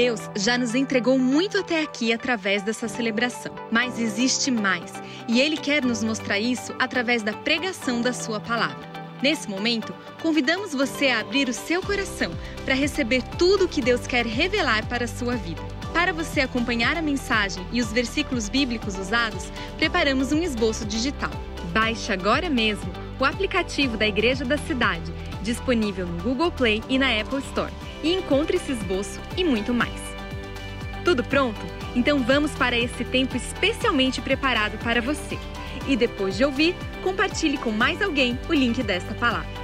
Deus já nos entregou muito até aqui através dessa celebração, mas existe mais, e Ele quer nos mostrar isso através da pregação da Sua palavra. Nesse momento, convidamos você a abrir o seu coração para receber tudo o que Deus quer revelar para a sua vida. Para você acompanhar a mensagem e os versículos bíblicos usados, preparamos um esboço digital. Baixe agora mesmo o aplicativo da Igreja da Cidade, disponível no Google Play e na Apple Store, e encontre esse esboço e muito mais. Tudo pronto? Então vamos para esse tempo especialmente preparado para você. E depois de ouvir, compartilhe com mais alguém o link desta palavra.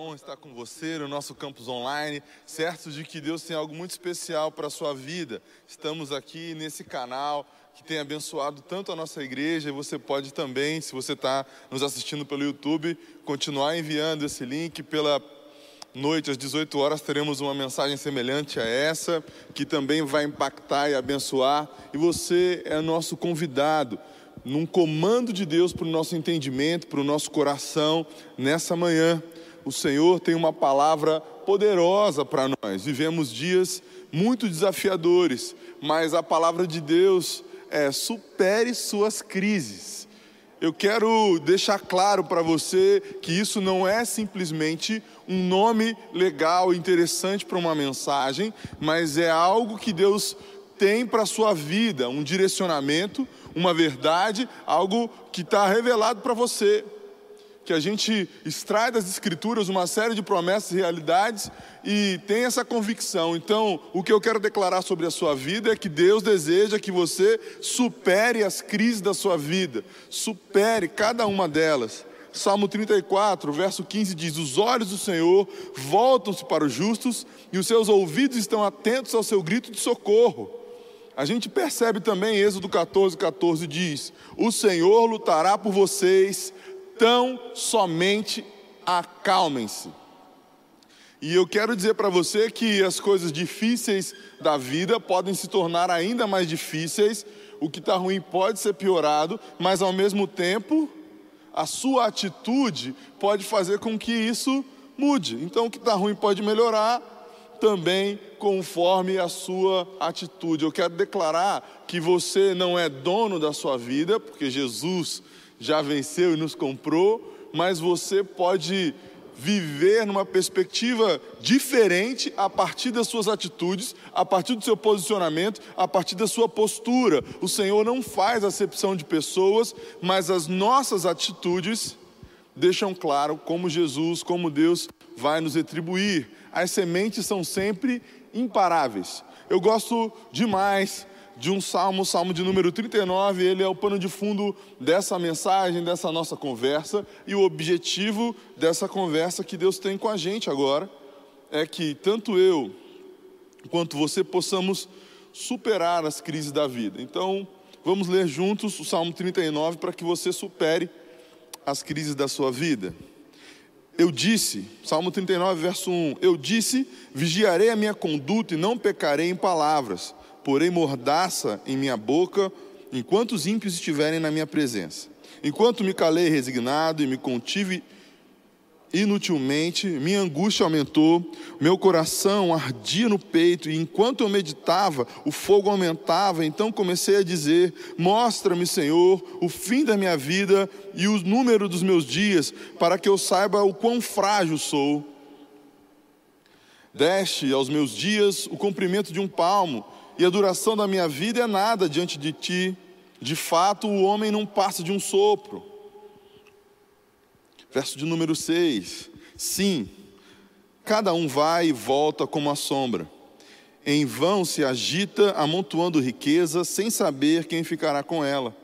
Honra estar com você no nosso campus online, certos de que Deus tem algo muito especial para a sua vida. Estamos aqui nesse canal que tem abençoado tanto a nossa igreja, e você pode também, se você está nos assistindo pelo YouTube, continuar enviando esse link pela noite às 18 horas teremos uma mensagem semelhante a essa, que também vai impactar e abençoar, e você é nosso convidado num comando de Deus para o nosso entendimento, para o nosso coração nessa manhã. O Senhor tem uma palavra poderosa para nós. Vivemos dias muito desafiadores, mas a palavra de Deus é supere suas crises. Eu quero deixar claro para você que isso não é simplesmente um nome legal, interessante para uma mensagem, mas é algo que Deus tem para a sua vida, um direcionamento, uma verdade, algo que está revelado para você. Que a gente extrai das Escrituras uma série de promessas e realidades e tem essa convicção. Então, o que eu quero declarar sobre a sua vida é que Deus deseja que você supere as crises da sua vida, supere cada uma delas. Salmo 34, verso 15 diz: Os olhos do Senhor voltam-se para os justos e os seus ouvidos estão atentos ao seu grito de socorro. A gente percebe também, Êxodo 14, 14 diz: O Senhor lutará por vocês, tão somente acalmem-se. E eu quero dizer para você que as coisas difíceis da vida podem se tornar ainda mais difíceis, o que está ruim pode ser piorado, mas ao mesmo tempo, a sua atitude pode fazer com que isso mude. Então, o que está ruim pode melhorar, também conforme a sua atitude. Eu quero declarar que você não é dono da sua vida, porque Jesus já venceu e nos comprou, mas você pode viver numa perspectiva diferente a partir das suas atitudes, a partir do seu posicionamento, a partir da sua postura. O Senhor não faz acepção de pessoas, mas as nossas atitudes deixam claro como Jesus, como Deus vai nos retribuir as sementes são sempre imparáveis. Eu gosto demais de um salmo, o salmo de número 39, ele é o pano de fundo dessa mensagem, dessa nossa conversa, e o objetivo dessa conversa que Deus tem com a gente agora é que tanto eu quanto você possamos superar as crises da vida. Então, vamos ler juntos o Salmo 39 para que você supere as crises da sua vida. Eu disse, Salmo 39, verso 1: Eu disse, vigiarei a minha conduta e não pecarei em palavras, porém mordaça em minha boca, enquanto os ímpios estiverem na minha presença. Enquanto me calei resignado e me contive inutilmente, minha angústia aumentou, meu coração ardia no peito, e enquanto eu meditava, o fogo aumentava. Então comecei a dizer: Mostra-me, Senhor, o fim da minha vida e o número dos meus dias, para que eu saiba o quão frágil sou. Deste aos meus dias o comprimento de um palmo, e a duração da minha vida é nada diante de ti. De fato, o homem não passa de um sopro. Verso de número 6. Sim, cada um vai e volta como a sombra. Em vão se agita, amontoando riqueza, sem saber quem ficará com ela.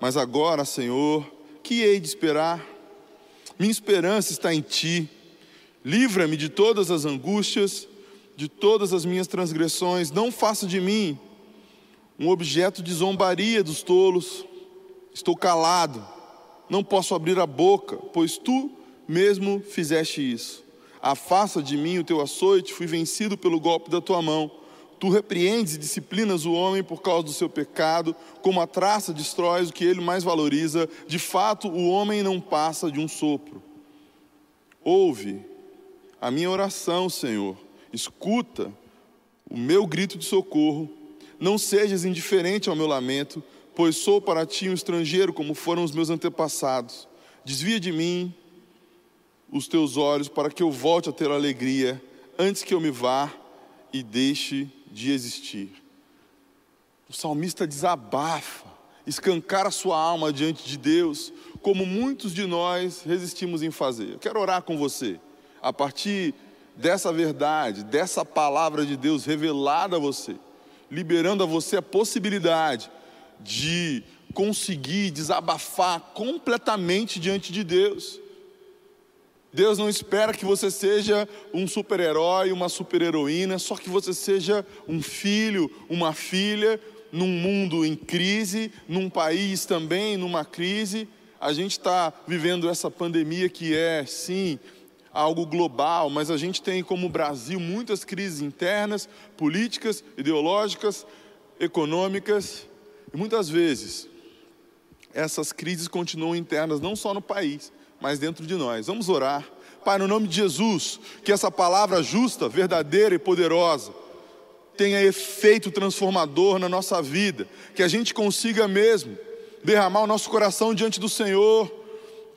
Mas agora, Senhor, que hei de esperar? Minha esperança está em Ti. Livra-me de todas as angústias, de todas as minhas transgressões. Não faça de mim um objeto de zombaria dos tolos. Estou calado não posso abrir a boca, pois tu mesmo fizeste isso. Afasta de mim o teu açoite, fui vencido pelo golpe da tua mão. Tu repreendes e disciplinas o homem por causa do seu pecado, como a traça destrói o que ele mais valoriza. De fato, o homem não passa de um sopro. Ouve a minha oração, Senhor. Escuta o meu grito de socorro. Não sejas indiferente ao meu lamento, pois sou para ti um estrangeiro, como foram os meus antepassados. Desvia de mim os teus olhos para que eu volte a ter alegria antes que eu me vá e deixe de existir. O salmista desabafa, escancara sua alma diante de Deus, como muitos de nós resistimos em fazer. Eu quero orar com você, a partir dessa verdade, dessa palavra de Deus revelada a você, liberando a você a possibilidade de conseguir desabafar completamente diante de Deus. Deus não espera que você seja um super-herói, uma super-heroína, só que você seja um filho, uma filha, num mundo em crise, num país também numa crise. A gente está vivendo essa pandemia que é, sim, algo global, mas a gente tem como Brasil muitas crises internas, políticas, ideológicas, econômicas, e muitas vezes essas crises continuam internas não só no país, mas dentro de nós. Vamos orar. Pai, no nome de Jesus, que essa palavra justa, verdadeira e poderosa tenha efeito transformador na nossa vida, que a gente consiga mesmo derramar o nosso coração diante do Senhor,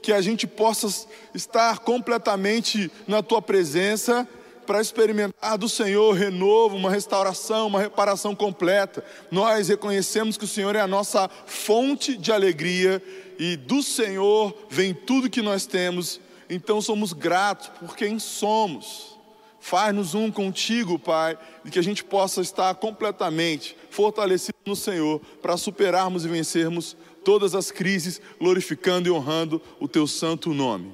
que a gente possa estar completamente na tua presença para experimentar do Senhor renovo, uma restauração, uma reparação completa. Nós reconhecemos que o Senhor é a nossa fonte de alegria e do Senhor vem tudo que nós temos. Então somos gratos por quem somos. Faz-nos um contigo, Pai, e que a gente possa estar completamente fortalecido no Senhor para superarmos e vencermos todas as crises, glorificando e honrando o teu santo nome.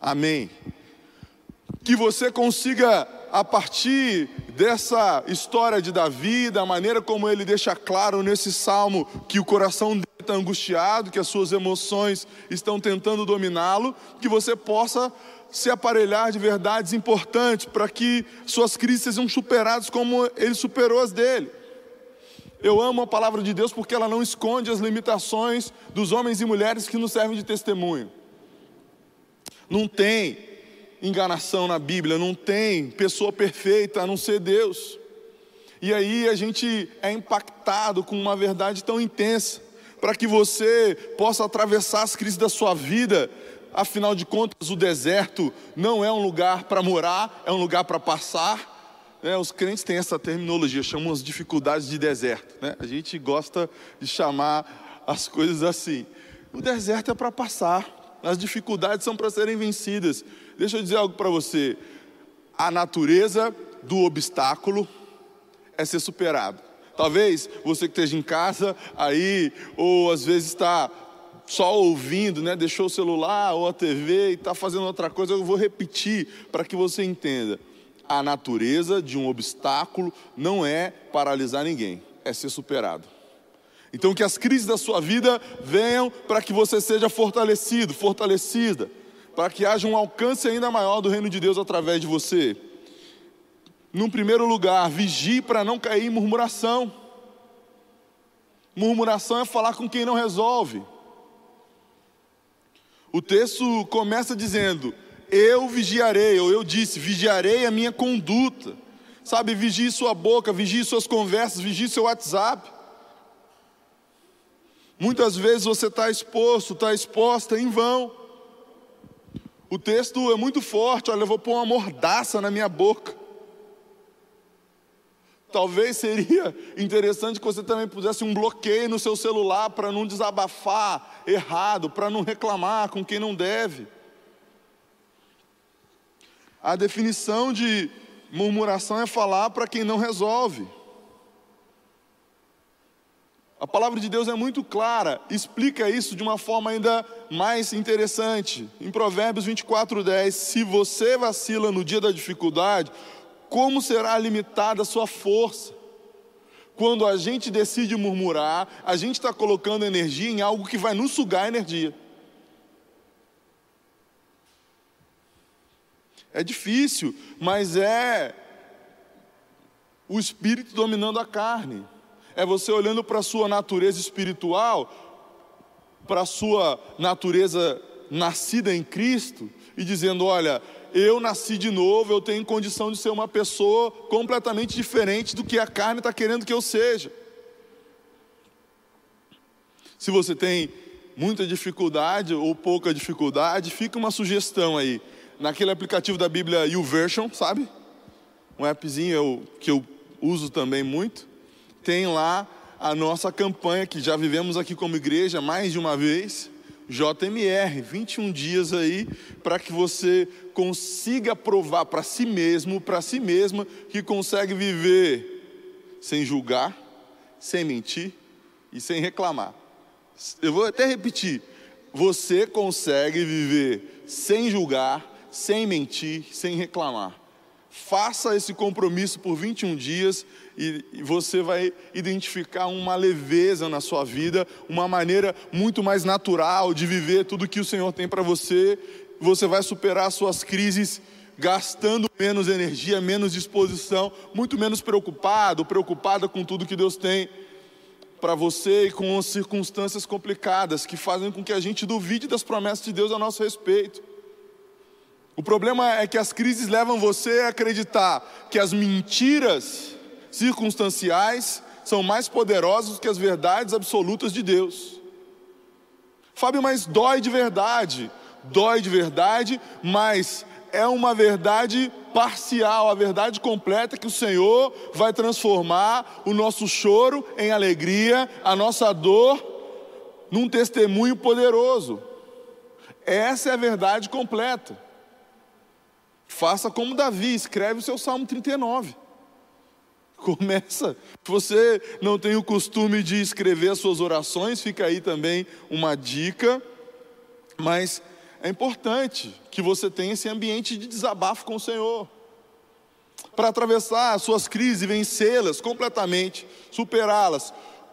Amém que você consiga, a partir dessa história de Davi, da maneira como ele deixa claro nesse salmo que o coração dele está angustiado, que as suas emoções estão tentando dominá-lo, que você possa se aparelhar de verdades importantes para que suas crises sejam superadas como ele superou as dele. Eu amo a palavra de Deus porque ela não esconde as limitações dos homens e mulheres que nos servem de testemunho. Não tem enganação na Bíblia, não tem pessoa perfeita a não ser Deus. E aí a gente é impactado com uma verdade tão intensa, para que você possa atravessar as crises da sua vida. Afinal de contas, o deserto não é um lugar para morar, é um lugar para passar. É, os crentes têm essa terminologia, chamam as dificuldades de deserto. Né? A gente gosta de chamar as coisas assim. O deserto é para passar, as dificuldades são para serem vencidas. Deixa eu dizer algo para você. A natureza do obstáculo é ser superado. Talvez você que esteja em casa aí, ou às vezes está só ouvindo, né? deixou o celular ou a TV e está fazendo outra coisa, eu vou repetir para que você entenda. A natureza de um obstáculo não é paralisar ninguém, é ser superado. Então, que as crises da sua vida venham para que você seja fortalecido, fortalecida para que haja um alcance ainda maior do reino de Deus através de você. Num primeiro lugar, vigie para não cair em murmuração. Murmuração é falar com quem não resolve. O texto começa dizendo: Eu vigiarei, ou eu disse, vigiarei a minha conduta. Sabe, vigie sua boca, vigie suas conversas, vigie seu WhatsApp. Muitas vezes você está exposto, está exposta em vão. O texto é muito forte, olha, eu vou pôr uma mordaça na minha boca. Talvez seria interessante que você também pusesse um bloqueio no seu celular para não desabafar errado, para não reclamar com quem não deve. A definição de murmuração é falar para quem não resolve. A palavra de Deus é muito clara, explica isso de uma forma ainda mais interessante. Em Provérbios 24, 10, se você vacila no dia da dificuldade, como será limitada a sua força? Quando a gente decide murmurar, a gente está colocando energia em algo que vai nos sugar energia. É difícil, mas é o espírito dominando a carne. É você olhando para a sua natureza espiritual, para a sua natureza nascida em Cristo e dizendo: Olha, eu nasci de novo, eu tenho condição de ser uma pessoa completamente diferente do que a carne está querendo que eu seja. Se você tem muita dificuldade ou pouca dificuldade, fica uma sugestão aí. Naquele aplicativo da Bíblia YouVersion, sabe? Um appzinho eu, que eu uso também muito. Tem lá a nossa campanha que já vivemos aqui como igreja mais de uma vez. JMR, 21 dias aí, para que você consiga provar para si mesmo, para si mesma, que consegue viver sem julgar, sem mentir e sem reclamar. Eu vou até repetir: você consegue viver sem julgar, sem mentir, sem reclamar. Faça esse compromisso por 21 dias e você vai identificar uma leveza na sua vida, uma maneira muito mais natural de viver tudo que o Senhor tem para você. Você vai superar suas crises gastando menos energia, menos disposição, muito menos preocupado, preocupada com tudo que Deus tem para você e com as circunstâncias complicadas que fazem com que a gente duvide das promessas de Deus a nosso respeito. O problema é que as crises levam você a acreditar que as mentiras circunstanciais são mais poderosas que as verdades absolutas de Deus. Fábio, mas dói de verdade. Dói de verdade, mas é uma verdade parcial, a verdade completa que o Senhor vai transformar o nosso choro em alegria, a nossa dor num testemunho poderoso. Essa é a verdade completa. Faça como Davi, escreve o seu Salmo 39. Começa. Se você não tem o costume de escrever as suas orações, fica aí também uma dica. Mas é importante que você tenha esse ambiente de desabafo com o Senhor. Para atravessar as suas crises vencê-las completamente, superá-las.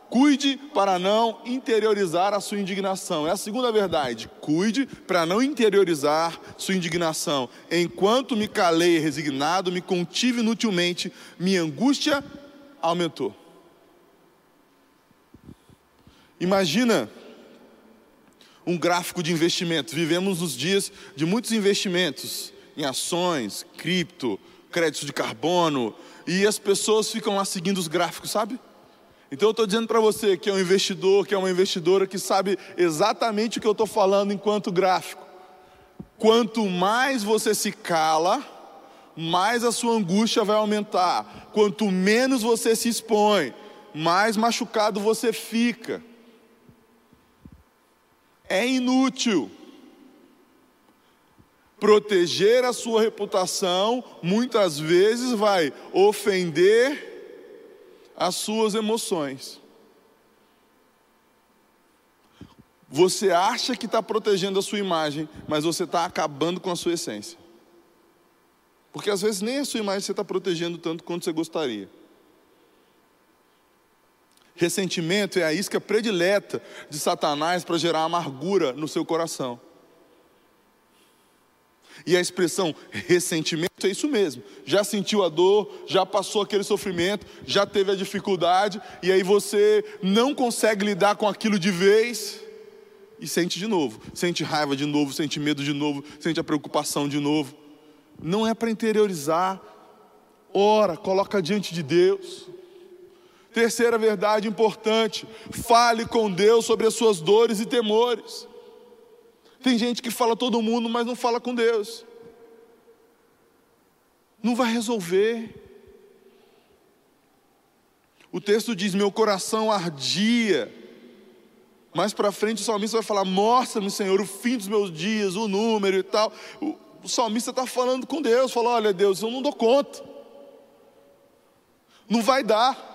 Cuide para não interiorizar a sua indignação. É a segunda verdade. Cuide para não interiorizar sua indignação. Enquanto me calei resignado, me contive inutilmente, minha angústia aumentou. Imagina um gráfico de investimento. Vivemos nos dias de muitos investimentos em ações, cripto, crédito de carbono, e as pessoas ficam lá seguindo os gráficos, sabe? Então eu estou dizendo para você que é um investidor, que é uma investidora que sabe exatamente o que eu estou falando enquanto gráfico. Quanto mais você se cala, mais a sua angústia vai aumentar. Quanto menos você se expõe, mais machucado você fica. É inútil. Proteger a sua reputação muitas vezes vai ofender as suas emoções. Você acha que está protegendo a sua imagem, mas você está acabando com a sua essência. Porque às vezes nem a sua imagem você está protegendo tanto quanto você gostaria. Ressentimento é a isca predileta de Satanás para gerar amargura no seu coração. E a expressão ressentimento é isso mesmo. Já sentiu a dor, já passou aquele sofrimento, já teve a dificuldade, e aí você não consegue lidar com aquilo de vez e sente de novo. Sente raiva de novo, sente medo de novo, sente a preocupação de novo. Não é para interiorizar. Ora, coloca diante de Deus. Terceira verdade importante: fale com Deus sobre as suas dores e temores. Tem gente que fala todo mundo, mas não fala com Deus. Não vai resolver. O texto diz: Meu coração ardia. Mais para frente o salmista vai falar: Mostra-me, Senhor, o fim dos meus dias, o número e tal. O, salmista está falando com Deus: Falou, Olha, Deus, eu não dou conta. Não vai dar.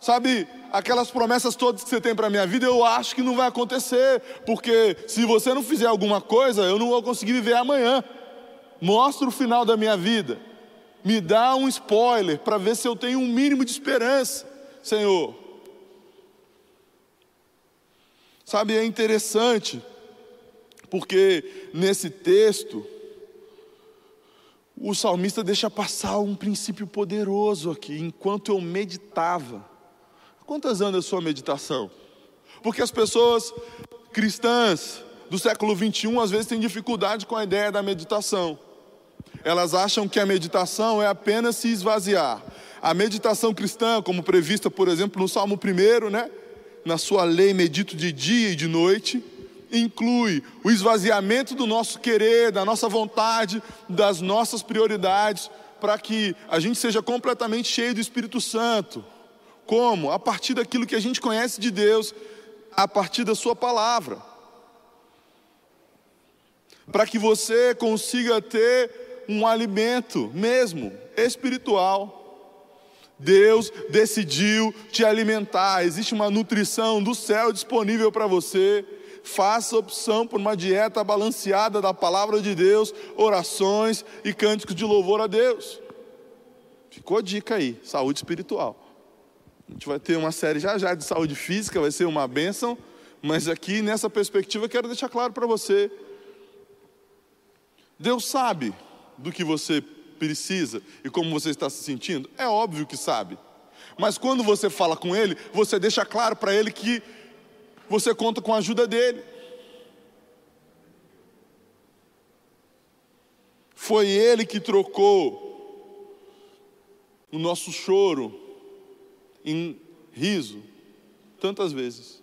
Sabe, aquelas promessas todas que você tem para a minha vida, eu acho que não vai acontecer, porque se você não fizer alguma coisa, eu não vou conseguir viver amanhã. Mostra o final da minha vida, me dá um spoiler para ver se eu tenho um mínimo de esperança, Senhor. Sabe, é interessante, porque nesse texto, o salmista deixa passar um princípio poderoso aqui, enquanto eu meditava. Quantas anos a sua meditação? Porque as pessoas cristãs do século 21 às vezes têm dificuldade com a ideia da meditação. Elas acham que a meditação é apenas se esvaziar. A meditação cristã, como prevista, por exemplo, no Salmo 1, né? Na sua lei medito de dia e de noite, inclui o esvaziamento do nosso querer, da nossa vontade, das nossas prioridades, para que a gente seja completamente cheio do Espírito Santo. Como? A partir daquilo que a gente conhece de Deus, a partir da Sua palavra. Para que você consiga ter um alimento mesmo espiritual. Deus decidiu te alimentar, existe uma nutrição do céu disponível para você faça opção por uma dieta balanceada da palavra de Deus, orações e cânticos de louvor a Deus. Ficou a dica aí, saúde espiritual. A gente vai ter uma série já já de saúde física, vai ser uma bênção, mas aqui nessa perspectiva quero deixar claro para você. Deus sabe do que você precisa e como você está se sentindo? É óbvio que sabe. Mas quando você fala com Ele, você deixa claro para Ele que você conta com a ajuda dele. Foi ele que trocou o nosso choro em riso tantas vezes.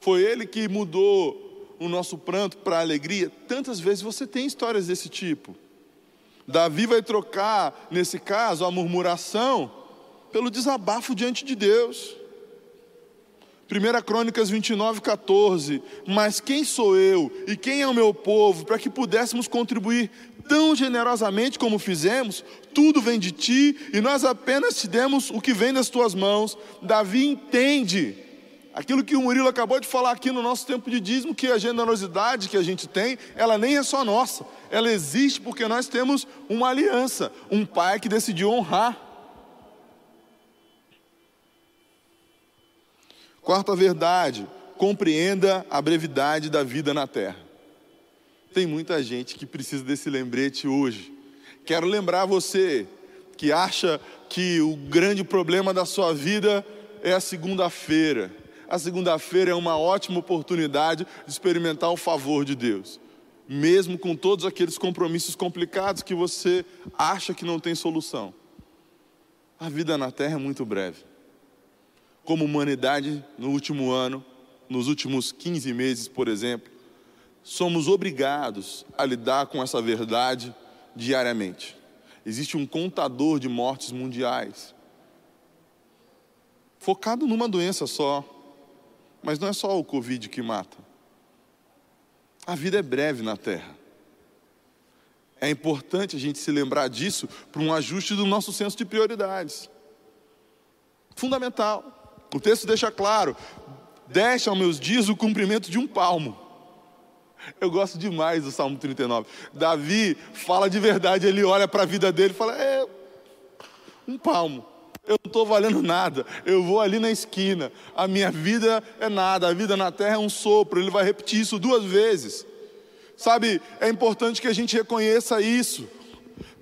Foi ele que mudou o nosso pranto para alegria tantas vezes. Você tem histórias desse tipo. Davi vai trocar, nesse caso, a murmuração pelo desabafo diante de Deus. 1 Crônicas 29, 14. Mas quem sou eu e quem é o meu povo para que pudéssemos contribuir tão generosamente como fizemos? Tudo vem de ti e nós apenas te demos o que vem das tuas mãos. Davi entende aquilo que o Murilo acabou de falar aqui no nosso tempo de dízimo, que a generosidade que a gente tem, ela nem é só nossa, ela existe porque nós temos uma aliança, um pai que decidiu honrar Quarta verdade, compreenda a brevidade da vida na terra. Tem muita gente que precisa desse lembrete hoje. Quero lembrar você que acha que o grande problema da sua vida é a segunda-feira. A segunda-feira é uma ótima oportunidade de experimentar o favor de Deus, mesmo com todos aqueles compromissos complicados que você acha que não tem solução. A vida na terra é muito breve como humanidade no último ano, nos últimos 15 meses, por exemplo, somos obrigados a lidar com essa verdade diariamente. Existe um contador de mortes mundiais, focado numa doença só, mas não é só o Covid que mata. A vida é breve na Terra. É importante a gente se lembrar disso para um ajuste do nosso senso de prioridades. Fundamental. O texto deixa claro: deixa aos meus dias o cumprimento de um palmo. Eu gosto demais do Salmo 39. Davi fala de verdade, ele olha para a vida dele e fala: é um palmo. Eu não estou valendo nada. Eu vou ali na esquina. A minha vida é nada. A vida na terra é um sopro. Ele vai repetir isso duas vezes. Sabe, é importante que a gente reconheça isso.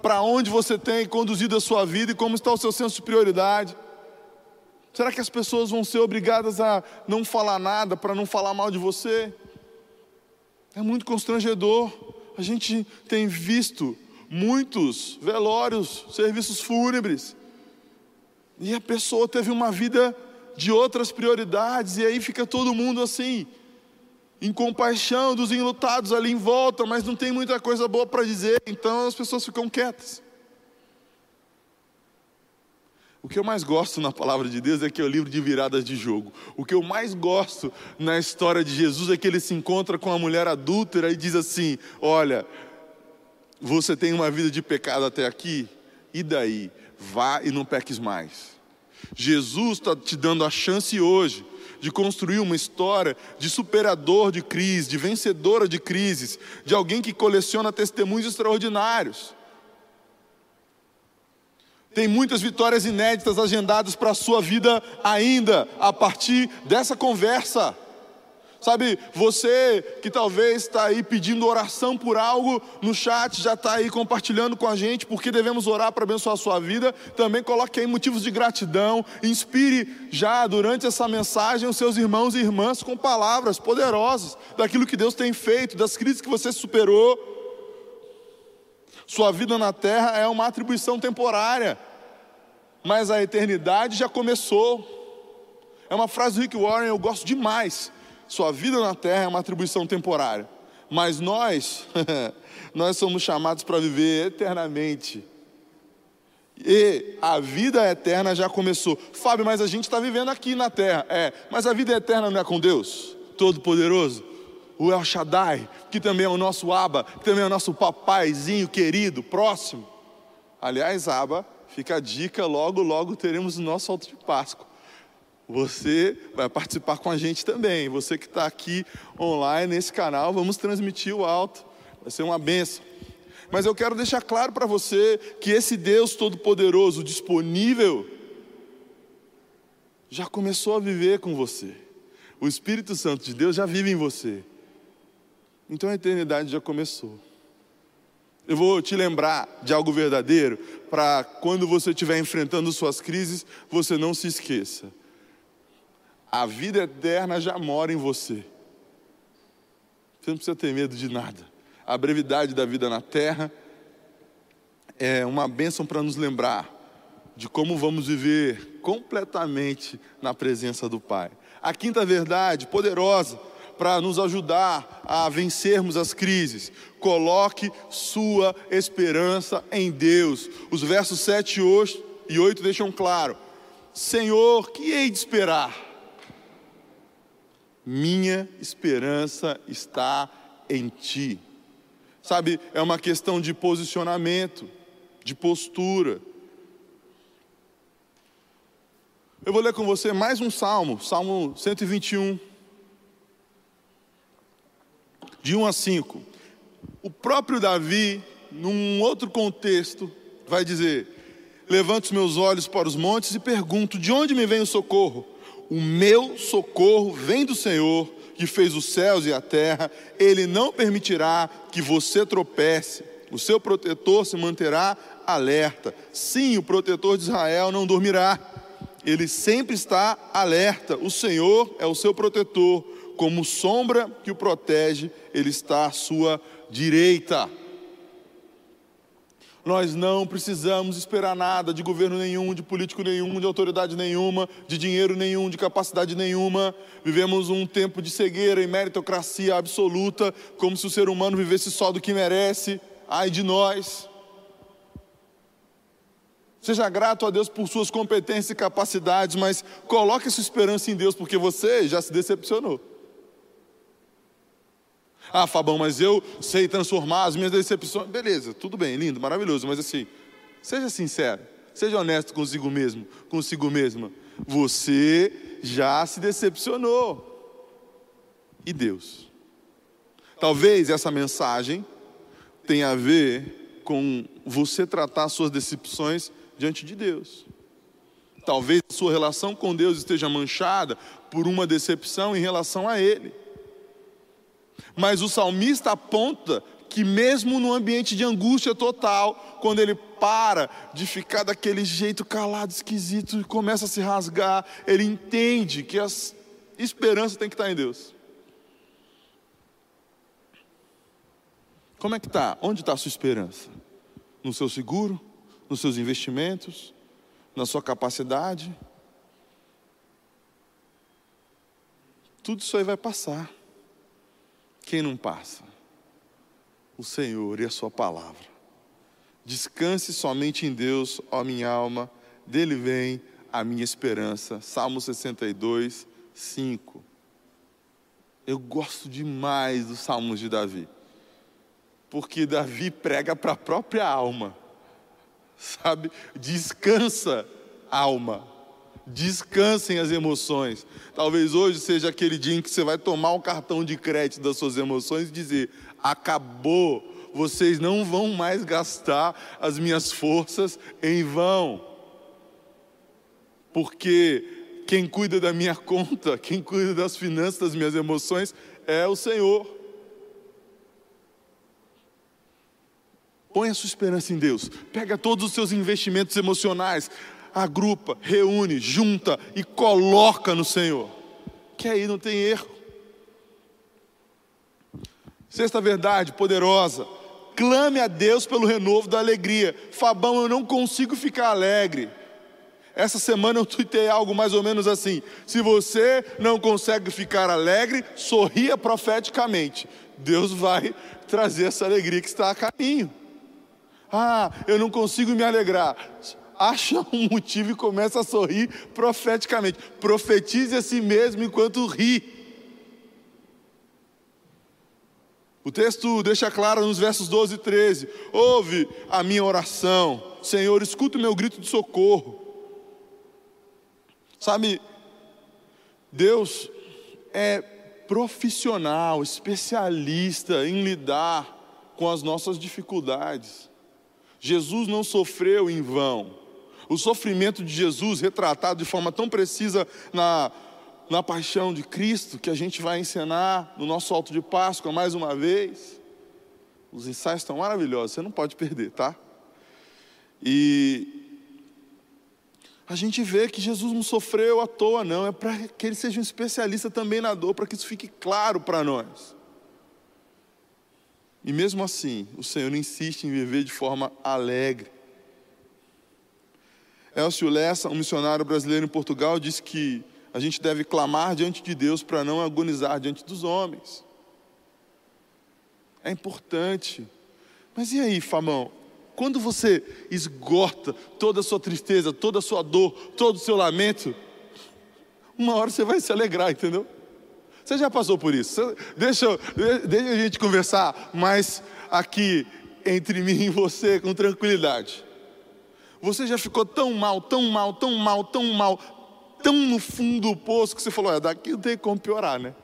Para onde você tem conduzido a sua vida e como está o seu senso de prioridade. Será que as pessoas vão ser obrigadas a não falar nada para não falar mal de você? É muito constrangedor. A gente tem visto muitos velórios, serviços fúnebres, e a pessoa teve uma vida de outras prioridades, e aí fica todo mundo assim, em compaixão dos enlutados ali em volta, mas não tem muita coisa boa para dizer, então as pessoas ficam quietas. O que eu mais gosto na palavra de Deus é que é o livro de viradas de jogo. O que eu mais gosto na história de Jesus é que ele se encontra com a mulher adúltera e diz assim: Olha, você tem uma vida de pecado até aqui, e daí? Vá e não peques mais. Jesus está te dando a chance hoje de construir uma história de superador de crise, de vencedora de crises, de alguém que coleciona testemunhos extraordinários. Tem muitas vitórias inéditas agendadas para a sua vida ainda, a partir dessa conversa. Sabe, você que talvez está aí pedindo oração por algo no chat, já está aí compartilhando com a gente porque devemos orar para abençoar a sua vida. Também coloque aí motivos de gratidão. Inspire já durante essa mensagem os seus irmãos e irmãs com palavras poderosas daquilo que Deus tem feito, das crises que você superou. Sua vida na terra é uma atribuição temporária, mas a eternidade já começou. É uma frase do Rick Warren, eu gosto demais. Sua vida na terra é uma atribuição temporária, mas nós, nós somos chamados para viver eternamente. E a vida eterna já começou. Fábio, mas a gente está vivendo aqui na terra. É, mas a vida eterna não é com Deus, Todo-Poderoso? O El Shaddai, que também é o nosso Aba, que também é o nosso papaizinho querido, próximo. Aliás, Aba, fica a dica, logo, logo teremos o nosso alto de Páscoa você vai participar com a gente também. Você que está aqui online nesse canal, vamos transmitir o alto. Vai ser uma benção. Mas eu quero deixar claro para você que esse Deus Todo-Poderoso, disponível, já começou a viver com você. O Espírito Santo de Deus já vive em você. Então a eternidade já começou. Eu vou te lembrar de algo verdadeiro, para quando você estiver enfrentando suas crises, você não se esqueça. A vida eterna já mora em você. Você não precisa ter medo de nada. A brevidade da vida na terra é uma bênção para nos lembrar de como vamos viver completamente na presença do Pai. A quinta verdade, poderosa, para nos ajudar a vencermos as crises. Coloque sua esperança em Deus. Os versos 7 e 8 deixam claro: Senhor, que hei de esperar? minha esperança está em ti. Sabe, é uma questão de posicionamento, de postura. Eu vou ler com você mais um salmo, Salmo 121, de 1 a 5. O próprio Davi, num outro contexto, vai dizer: Levanto os meus olhos para os montes e pergunto: de onde me vem o socorro? O meu socorro vem do Senhor, que fez os céus e a terra. Ele não permitirá que você tropece. O seu protetor se manterá alerta. Sim, o protetor de Israel não dormirá. Ele sempre está alerta. O Senhor é o seu protetor. Como sombra que o protege, ele está à sua direita. Nós não precisamos esperar nada de governo nenhum, de político nenhum, de autoridade nenhuma, de dinheiro nenhum, de capacidade nenhuma. Vivemos um tempo de cegueira e meritocracia absoluta, como se o ser humano vivesse só do que merece. Ai de nós. Seja grato a Deus por suas competências e capacidades, mas coloque sua esperança em Deus, porque você já se decepcionou. Ah, Fabão, mas eu sei transformar as minhas decepções. Beleza, tudo bem, lindo, maravilhoso, mas assim, seja sincero, seja honesto consigo mesmo, consigo mesma. Você já se decepcionou. E Deus? Talvez essa mensagem tenha a ver com você tratar suas decepções diante de Deus. Talvez sua relação com Deus esteja manchada por uma decepção em relação a Ele. Mas o salmista aponta que, mesmo no ambiente de angústia total, quando ele para de ficar daquele jeito calado, esquisito, e começa a se rasgar, ele entende que a esperança tem que estar em Deus. Como é que está? Onde está a sua esperança? No seu seguro? Nos seus investimentos? Na sua capacidade? Tudo isso aí vai passar. Quem não passa? O Senhor e a Sua palavra. Descanse somente em Deus, ó minha alma, dele vem a minha esperança. Salmo 62, 5. Eu gosto demais dos salmos de Davi, porque Davi prega para a própria alma, sabe? Descansa, alma Descansem as emoções. Talvez hoje seja aquele dia em que você vai tomar o cartão de crédito das suas emoções e dizer: acabou, vocês não vão mais gastar as minhas forças em vão. Porque quem cuida da minha conta, quem cuida das finanças, das minhas emoções, é o Senhor. Põe a sua esperança em Deus. Pega todos os seus investimentos emocionais, agrupa, reúne, junta e coloca no Senhor. Que aí não tem erro. Sexta verdade poderosa. Clame a Deus pelo renovo da alegria. Fabão, eu não consigo ficar alegre. Essa semana eu tuitei algo mais ou menos assim: se você não consegue ficar alegre, sorria profeticamente. Deus vai trazer essa alegria que está a caminho. Ah, eu não consigo me alegrar. Acha um motivo e começa a sorrir profeticamente. Profetize a si mesmo enquanto ri. O texto deixa claro nos versos 12 e 13: Ouve a minha oração, Senhor, escuta o meu grito de socorro. Sabe, Deus é profissional, especialista em lidar com as nossas dificuldades. Jesus não sofreu em vão. O sofrimento de Jesus, retratado de forma tão precisa na na paixão de Cristo, que a gente vai ensinar no nosso alto de Páscoa mais uma vez. Os ensaios estão maravilhosos, você não pode perder, tá? E a gente vê que Jesus não sofreu à toa, não, é para que ele seja um especialista também na dor, para que isso fique claro para nós. E mesmo assim, o Senhor insiste em viver de forma alegre. Elcio Lessa, um missionário brasileiro em Portugal, disse que a gente deve clamar diante de Deus para não agonizar diante dos homens. É importante. Mas e aí, Famão? Quando você esgota toda a sua tristeza, toda a sua dor, todo o seu lamento, uma hora você vai se alegrar, entendeu? Você já passou por isso? Deixa, deixa a gente conversar mais aqui entre mim e você com tranquilidade. Você já ficou tão mal, tão mal, tão mal, tão mal, tão no fundo do poço que você falou: é, daqui não tem como piorar, né?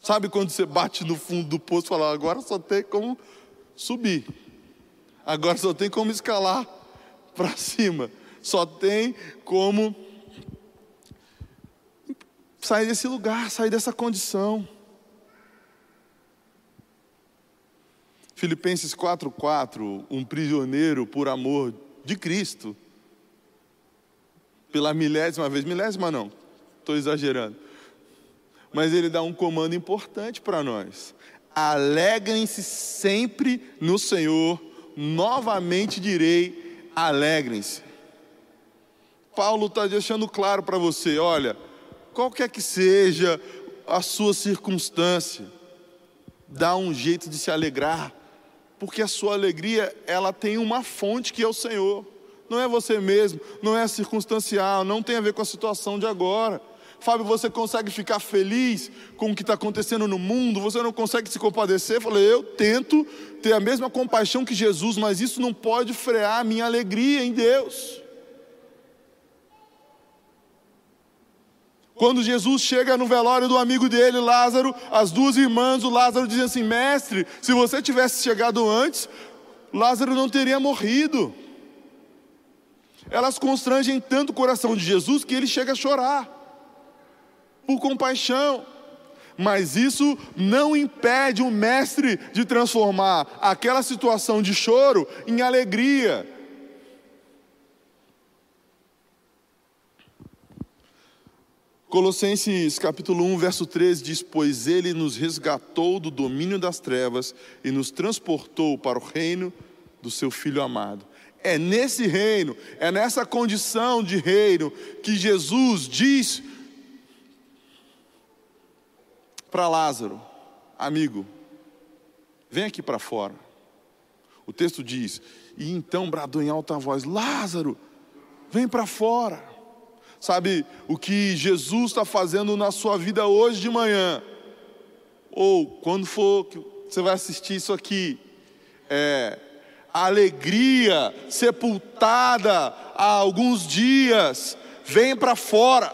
Sabe quando você bate no fundo do poço e fala: agora só tem como subir, agora só tem como escalar para cima, só tem como sair desse lugar, sair dessa condição. Filipenses 4,4: um prisioneiro por amor de Cristo pela milésima vez, milésima não, estou exagerando. Mas ele dá um comando importante para nós. Alegrem-se sempre no Senhor, novamente direi, alegrem-se. Paulo está deixando claro para você: olha, qualquer que seja a sua circunstância, dá um jeito de se alegrar, porque a sua alegria ela tem uma fonte que é o Senhor não é você mesmo, não é circunstancial, não tem a ver com a situação de agora. Fábio, você consegue ficar feliz com o que está acontecendo no mundo? Você não consegue se compadecer? Falei, eu tento ter a mesma compaixão que Jesus, mas isso não pode frear a minha alegria em Deus. Quando Jesus chega no velório do amigo dele, Lázaro, as duas irmãs, o Lázaro dizem assim: Mestre, se você tivesse chegado antes, Lázaro não teria morrido elas constrangem tanto o coração de Jesus que ele chega a chorar, por compaixão. Mas isso não impede o mestre de transformar aquela situação de choro em alegria. Colossenses capítulo 1, verso 13 diz: Pois ele nos resgatou do domínio das trevas e nos transportou para o reino do seu Filho amado. É nesse reino, é nessa condição de reino que Jesus diz para Lázaro: Amigo, vem aqui para fora. O texto diz: E então bradou em alta voz: Lázaro, vem para fora. Sabe o que Jesus está fazendo na sua vida hoje de manhã? Ou quando for que você vai assistir isso aqui? É, a alegria sepultada há alguns dias vem para fora.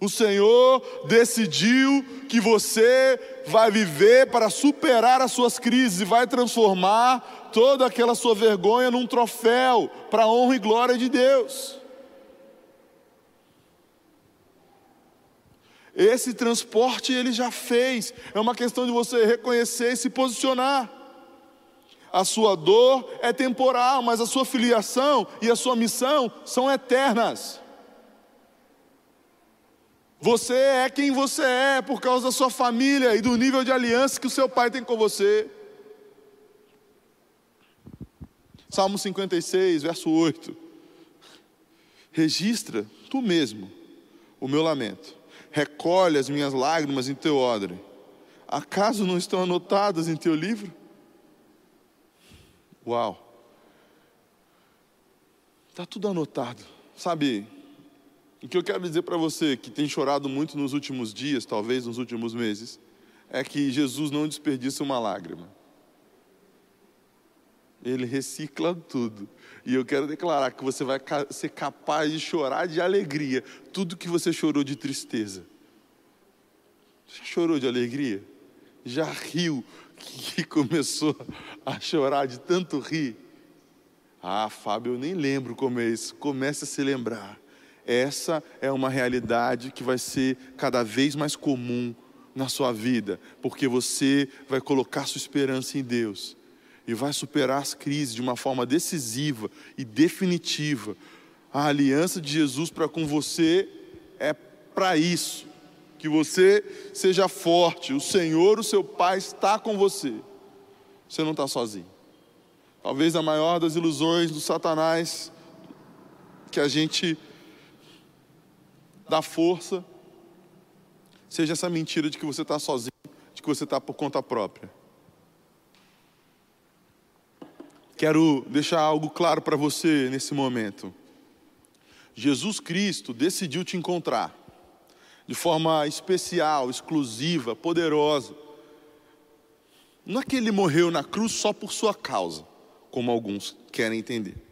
O Senhor decidiu que você vai viver para superar as suas crises e vai transformar toda aquela sua vergonha num troféu para a honra e glória de Deus. Esse transporte ele já fez, é uma questão de você reconhecer e se posicionar. A sua dor é temporal, mas a sua filiação e a sua missão são eternas. Você é quem você é por causa da sua família e do nível de aliança que o seu pai tem com você. Salmo 56, verso 8. Registra tu mesmo o meu lamento, recolhe as minhas lágrimas em teu odre. Acaso não estão anotadas em teu livro? Uau! Está tudo anotado. Sabe, o que eu quero dizer para você que tem chorado muito nos últimos dias, talvez nos últimos meses, é que Jesus não desperdiça uma lágrima. Ele recicla tudo. E eu quero declarar que você vai ser capaz de chorar de alegria tudo que você chorou de tristeza. Já chorou de alegria? Já riu que começou a chorar de tanto rir? Ah, Fábio, eu nem lembro como é isso. Comece a se lembrar. Essa é uma realidade que vai ser cada vez mais comum na sua vida, porque você vai colocar sua esperança em Deus e vai superar as crises de uma forma decisiva e definitiva. A aliança de Jesus para com você é para isso, que você seja forte. O Senhor, o seu Pai, está com você. Você não está sozinho. Talvez a maior das ilusões do Satanás que a gente dá força, seja essa mentira de que você está sozinho, de que você está por conta própria. Quero deixar algo claro para você nesse momento. Jesus Cristo decidiu te encontrar de forma especial, exclusiva, poderosa. Não é que ele morreu na cruz só por sua causa, como alguns querem entender.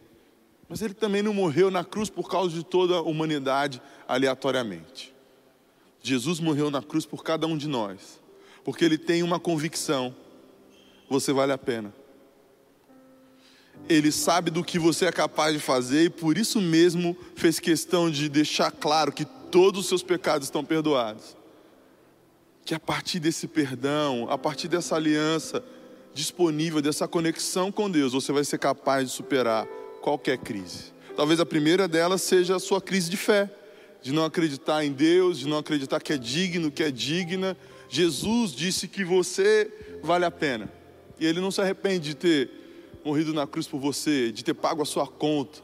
Mas ele também não morreu na cruz por causa de toda a humanidade aleatoriamente. Jesus morreu na cruz por cada um de nós, porque ele tem uma convicção: você vale a pena. Ele sabe do que você é capaz de fazer e por isso mesmo fez questão de deixar claro que todos os seus pecados estão perdoados. Que a partir desse perdão, a partir dessa aliança disponível, dessa conexão com Deus, você vai ser capaz de superar qualquer crise. Talvez a primeira delas seja a sua crise de fé, de não acreditar em Deus, de não acreditar que é digno, que é digna. Jesus disse que você vale a pena. E ele não se arrepende de ter morrido na cruz por você, de ter pago a sua conta,